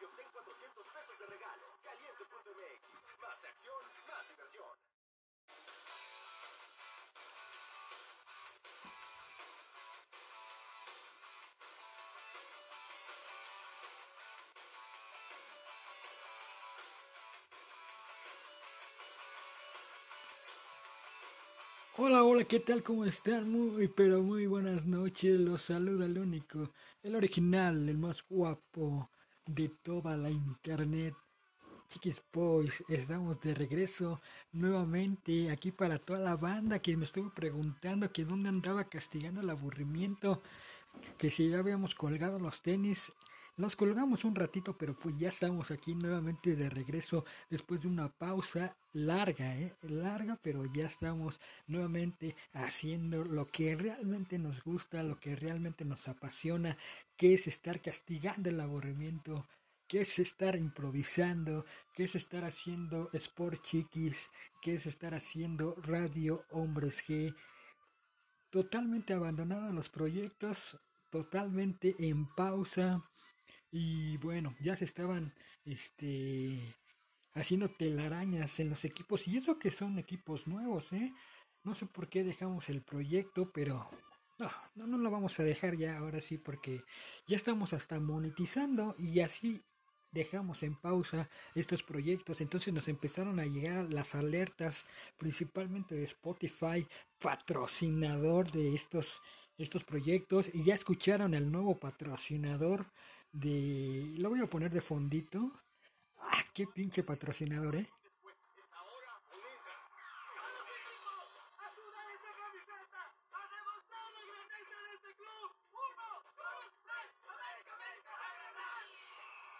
Y obtén 400 pesos de regalo. Caliente.mx. Más acción, más diversión. Hola, hola, ¿qué tal? ¿Cómo están? Muy, pero muy buenas noches. Los saluda el único, el original, el más guapo de toda la internet. Chiquis Boys, estamos de regreso nuevamente aquí para toda la banda que me estuvo preguntando que dónde andaba castigando el aburrimiento, que si ya habíamos colgado los tenis. Nos colgamos un ratito, pero pues ya estamos aquí nuevamente de regreso después de una pausa larga, ¿eh? larga, pero ya estamos nuevamente haciendo lo que realmente nos gusta, lo que realmente nos apasiona, que es estar castigando el aburrimiento, que es estar improvisando, que es estar haciendo Sport Chiquis, que es estar haciendo Radio Hombres G. Totalmente abandonados los proyectos, totalmente en pausa. Y bueno, ya se estaban este haciendo telarañas en los equipos. Y eso que son equipos nuevos, ¿eh? No sé por qué dejamos el proyecto, pero no, no, no lo vamos a dejar ya ahora sí, porque ya estamos hasta monetizando y así dejamos en pausa estos proyectos. Entonces nos empezaron a llegar las alertas, principalmente de Spotify, patrocinador de estos, estos proyectos. Y ya escucharon el nuevo patrocinador de... Lo voy a poner de fondito. Ah, qué pinche patrocinador, ¿eh?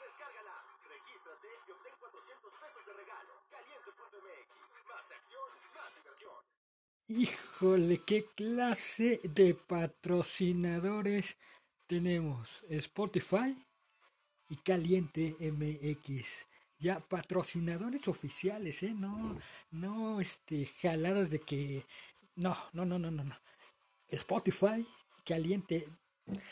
Descárgala, regístrate y obtén 400 pesos de regalo. Caliente.mx. Más acción, más diversión. Híjole, qué clase de patrocinadores tenemos. Spotify y Caliente MX. Ya patrocinadores oficiales, ¿eh? No, no, este, jaladas de que... No, no, no, no, no, no. Spotify, Caliente.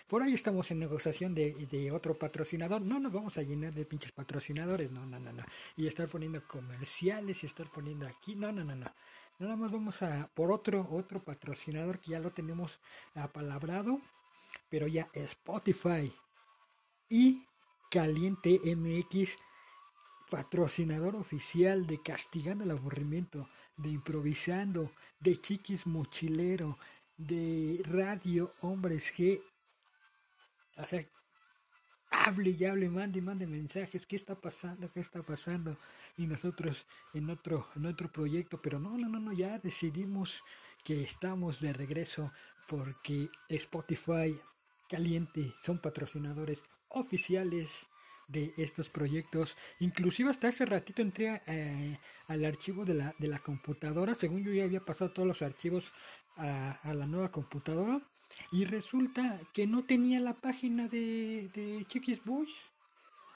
Por ahí estamos en negociación de, de otro patrocinador. No nos vamos a llenar de pinches patrocinadores. No, no, no, no. Y estar poniendo comerciales y estar poniendo aquí. No, no, no, no. Nada más vamos a por otro, otro patrocinador que ya lo tenemos apalabrado. Pero ya Spotify y Caliente MX, patrocinador oficial de Castigando el Aburrimiento, de Improvisando, de Chiquis Mochilero, de Radio Hombres G. O sea, hable y hable, mande y mande mensajes, qué está pasando, qué está pasando. Y nosotros en otro, en otro proyecto, pero no, no, no, no, ya decidimos que estamos de regreso porque Spotify Caliente son patrocinadores oficiales de estos proyectos. Inclusive hasta hace ratito entré eh, al archivo de la, de la computadora. Según yo ya había pasado todos los archivos a, a la nueva computadora. Y resulta que no tenía la página de, de Chiquis Boys.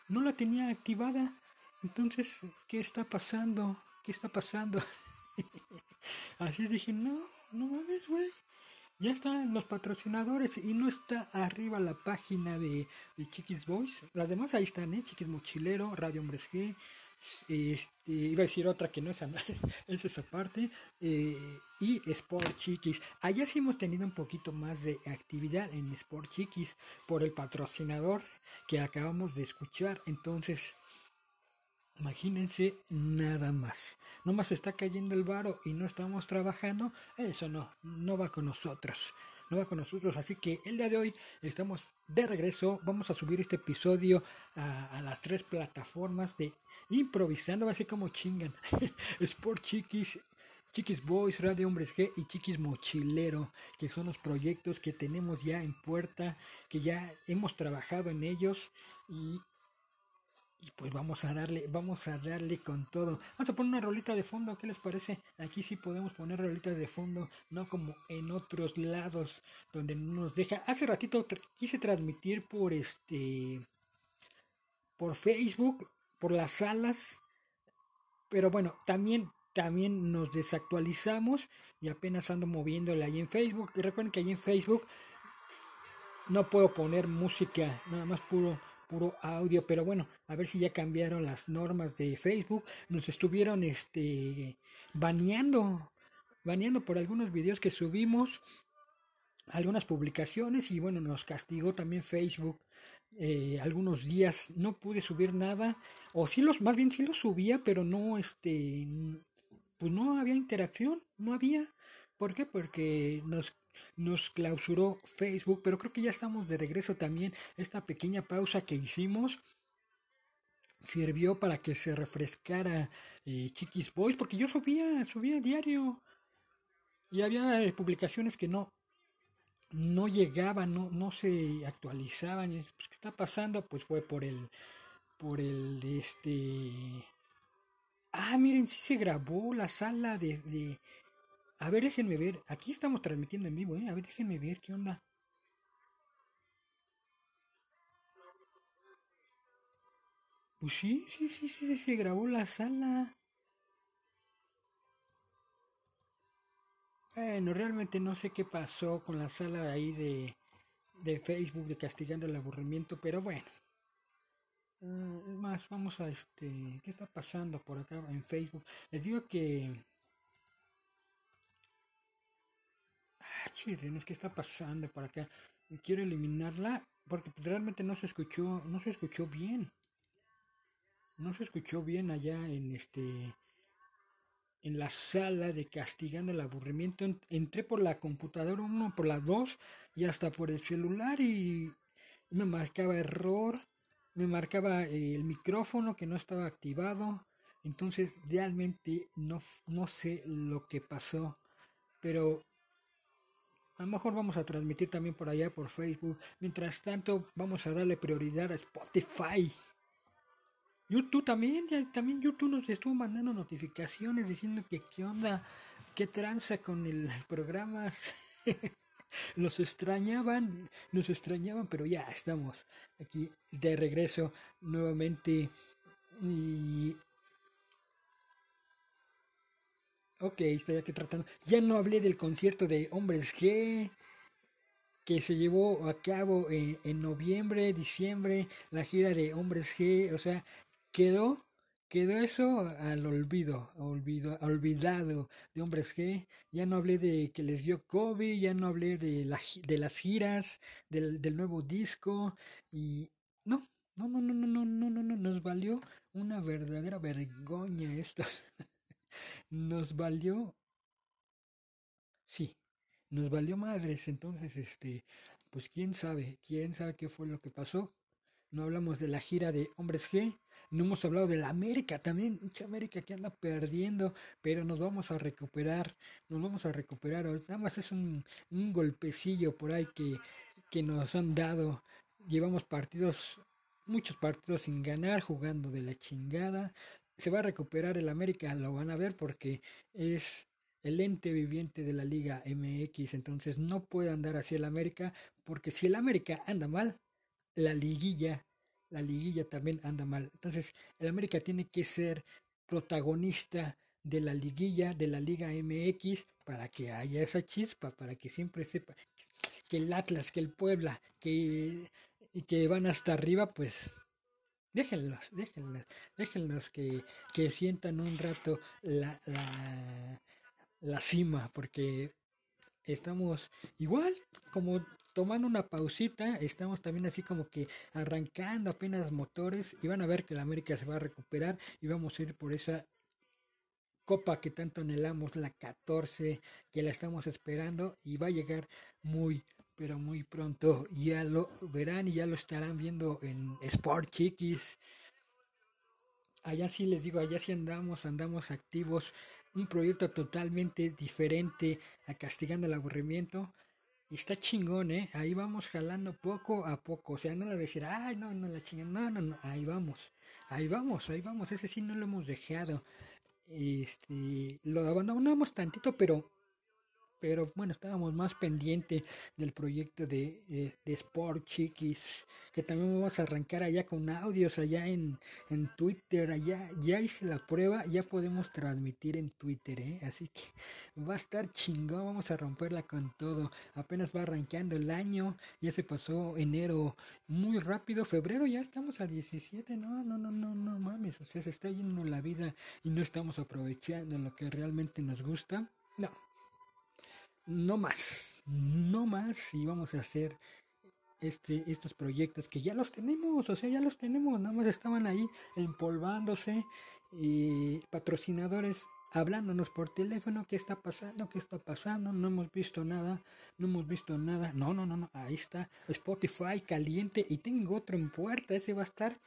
No la tenía activada. Entonces, ¿qué está pasando? ¿Qué está pasando? Así dije, no, no mames, güey. Ya están los patrocinadores y no está arriba la página de, Chiquis Boys. Las demás ahí están, ¿eh? Chiquis Mochilero, Radio Hombres G. Este, iba a decir otra que no es, es esa parte. eh, y Sport Chiquis. Allá sí hemos tenido un poquito más de actividad en Sport Chiquis por el patrocinador que acabamos de escuchar. Entonces, Imagínense nada más. Nomás está cayendo el varo y no estamos trabajando. Eso no, no va con nosotros. No va con nosotros. Así que el día de hoy estamos de regreso. Vamos a subir este episodio a, las tres plataformas de improvisando. Así como chingan. Sport Chiquis. Chiquis Boys, Radio Hombres G y Chiquis Mochilero, que son los proyectos que tenemos ya en puerta, que ya hemos trabajado en ellos y y pues vamos a darle, vamos a darle con todo. Vamos a poner una rolita de fondo, ¿qué les parece? Aquí sí podemos poner rolitas de fondo, no como en otros lados donde no nos deja. Hace ratito quise transmitir por este por Facebook, por las salas, pero bueno, también también nos desactualizamos y apenas ando moviéndole ahí en Facebook. Y recuerden que ahí en Facebook no puedo poner música, nada más puro puro audio, pero bueno, a ver si ya cambiaron las normas de Facebook. Nos estuvieron este baneando, baneando por algunos videos que subimos, algunas publicaciones y bueno, nos castigó también Facebook. Eh, algunos días no pude subir nada o sí los más bien sí los subía pero no este pues no había interacción no había ¿por qué? porque nos nos clausuró Facebook, pero creo que ya estamos de regreso también. Esta pequeña pausa que hicimos sirvió para que se refrescara eh, Chiquis Boys, porque yo subía, subía diario y había eh, publicaciones que no no llegaban, no, no se actualizaban. Pues, ¿Qué está pasando? Pues fue por el por el este Ah, miren, sí se grabó la sala de, a ver, déjenme ver. Aquí estamos transmitiendo en vivo, ¿eh? A ver, déjenme ver qué onda. Pues sí, sí, sí, sí, se grabó la sala. Bueno, realmente no sé qué pasó con la sala ahí de, de Facebook de castigando el aburrimiento, pero bueno. Uh, más, vamos a este, ¿qué está pasando por acá en Facebook? Les digo que Ah, ¿qué está pasando por acá? Quiero eliminarla porque realmente no se escuchó, no se escuchó bien. No se escuchó bien allá en este en la sala de castigando el aburrimiento. Entré por la computadora uno, por las dos y hasta por el celular y me marcaba error, me marcaba el micrófono que no estaba activado. Entonces realmente no, no sé lo que pasó. Pero a lo mejor vamos a transmitir también por allá por Facebook. Mientras tanto, vamos a darle prioridad a Spotify. YouTube también, también YouTube nos estuvo mandando notificaciones diciendo que qué onda, qué tranza con el programa. Los extrañaban, nos extrañaban, pero ya estamos aquí de regreso nuevamente. Y Ok, estoy aquí tratando. Ya no hablé del concierto de Hombres G que se llevó a cabo en, noviembre, diciembre, la gira de Hombres G, o sea, quedó, quedó eso al olvido, olvido, olvidado de Hombres G. Ya no hablé de que les dio COVID, ya no hablé de, la, de las giras, del, del nuevo disco y no, no, no, no, no, no, no, no, nos valió una verdadera vergüenza esto. Nos valió, sí, nos valió madres, entonces, este, pues quién sabe, quién sabe qué fue lo que pasó. No hablamos de la gira de Hombres G, no hemos hablado de la América también, mucha América que anda perdiendo, pero nos vamos a recuperar, nos vamos a recuperar. Nada más es un, un golpecillo por ahí que, que nos han dado. Llevamos partidos, muchos partidos sin ganar, jugando de la chingada se va a recuperar el América, lo van a ver porque es el ente viviente de la Liga MX, entonces no puede andar así el América, porque si el América anda mal, la liguilla, la liguilla también anda mal. Entonces, el América tiene que ser protagonista de la liguilla de la Liga MX para que haya esa chispa, para que siempre sepa que el Atlas, que el Puebla, que, que van hasta arriba, pues déjenlos, déjenlos, déjenlos que, que sientan un rato la, la, la cima, porque estamos igual como tomando una pausita, estamos también así como que arrancando apenas motores y van a ver que la América se va a recuperar y vamos a ir por esa copa que tanto anhelamos, la 14, que la estamos esperando y va a llegar muy, pero muy pronto ya lo verán y ya lo estarán viendo en Sport Chiquis. Allá sí les digo, allá sí andamos, andamos activos. Un proyecto totalmente diferente a Castigando el Aburrimiento. Está chingón, ¿eh? Ahí vamos jalando poco a poco. O sea, no le decir, ay, no, no, la chingan. No, no, no. Ahí vamos. Ahí vamos, ahí vamos. Ese sí no lo hemos dejado. Este, lo abandonamos tantito, pero pero bueno, estábamos más pendiente del proyecto de, de, Sport Chiquis, que también vamos a arrancar allá con audios, allá en, en Twitter, allá ya hice la prueba, ya podemos transmitir en Twitter, ¿eh? así que va a estar chingón, vamos a romperla con todo, apenas va arrancando el año, ya se pasó enero muy rápido, febrero ya estamos a 17, no, no, no, no, no mames, o sea, se está yendo la vida y no estamos aprovechando lo que realmente nos gusta, no no más, no más y vamos a hacer este, estos proyectos que ya los tenemos, o sea, ya los tenemos, nada más estaban ahí empolvándose y patrocinadores hablándonos por teléfono, ¿qué está pasando? ¿Qué está pasando? No hemos visto nada, no hemos visto nada. No, no, no, no, ahí está Spotify caliente y tengo otro en puerta, ese va a estar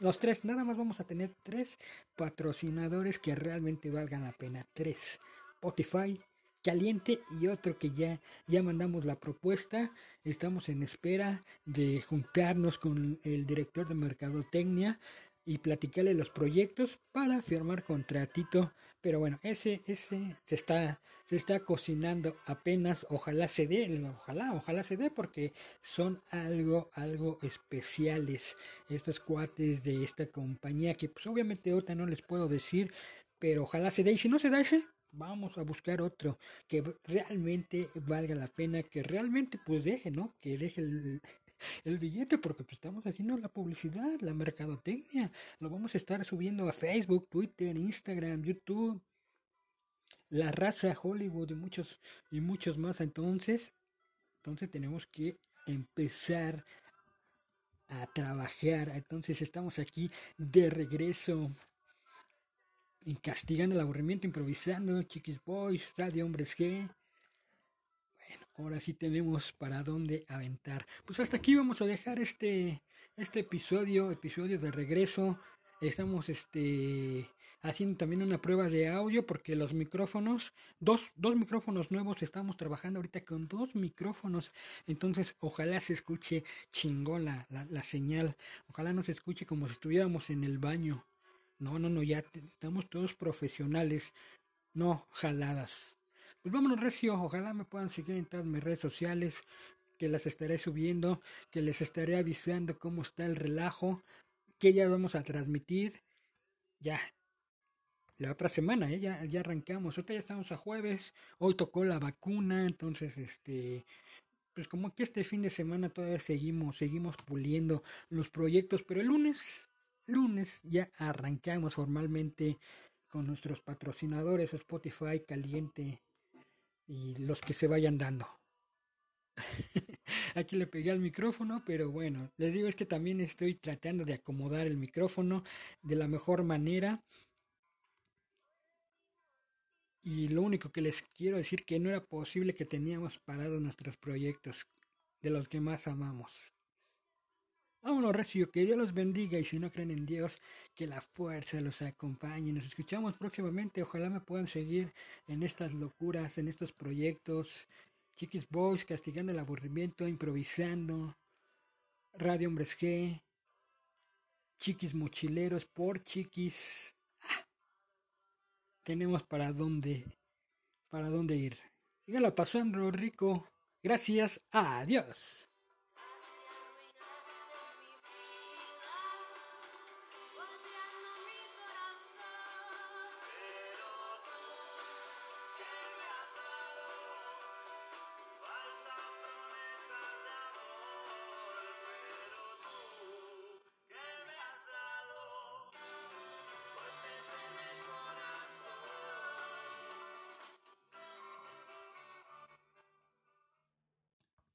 los tres, nada más vamos a tener tres patrocinadores que realmente valgan la pena. Tres. Spotify, caliente y otro que ya, ya mandamos la propuesta. Estamos en espera de juntarnos con el director de Mercadotecnia y platicarle los proyectos para firmar contratito. Pero bueno, ese, ese se está, se está cocinando apenas. Ojalá se dé, ojalá, ojalá se dé porque son algo, algo especiales estos cuates de esta compañía que pues obviamente ahorita no les puedo decir, pero ojalá se dé. Y si no se da ese, vamos a buscar otro que realmente valga la pena, que realmente pues deje, ¿no? Que deje el, el billete porque pues, estamos haciendo la publicidad, la mercadotecnia. Lo vamos a estar subiendo a Facebook, Twitter, Instagram, YouTube. La raza Hollywood y muchos y muchos más. Entonces, entonces tenemos que empezar a trabajar. Entonces estamos aquí de regreso castigando el aburrimiento, improvisando, Chiquis Boys, Radio Hombres G. Bueno, ahora sí tenemos para dónde aventar. Pues hasta aquí vamos a dejar este, este episodio, episodio de regreso. Estamos este haciendo también una prueba de audio porque los micrófonos, dos, dos micrófonos nuevos, estamos trabajando ahorita con dos micrófonos, entonces ojalá se escuche chingón la, la señal, ojalá no se escuche como si estuviéramos en el baño. No, no, no, ya estamos todos profesionales, no jaladas. Pues vámonos, Recio, ojalá me puedan seguir en todas mis redes sociales, que las estaré subiendo, que les estaré avisando cómo está el relajo, que ya vamos a transmitir. Ya, la otra semana, ¿eh? ya, ya arrancamos. Ahorita ya estamos a jueves, hoy tocó la vacuna, entonces, este, pues como que este fin de semana todavía seguimos, seguimos puliendo los proyectos, pero el lunes lunes ya arrancamos formalmente con nuestros patrocinadores Spotify, Caliente y los que se vayan dando. Aquí le pegué al micrófono, pero bueno, les digo es que también estoy tratando de acomodar el micrófono de la mejor manera. Y lo único que les quiero decir que no era posible que teníamos parados nuestros proyectos de los que más amamos. Vámonos, Recio, que Dios los bendiga y si no creen en Dios, que la fuerza los acompañe. Nos escuchamos próximamente. Ojalá me puedan seguir en estas locuras, en estos proyectos. Chiquis Boys, castigando el aburrimiento, improvisando. Radio Hombres G. Chiquis Mochileros por Chiquis. Ah, tenemos para dónde, para dónde ir. Sígala pasando, rico. Gracias. Adiós.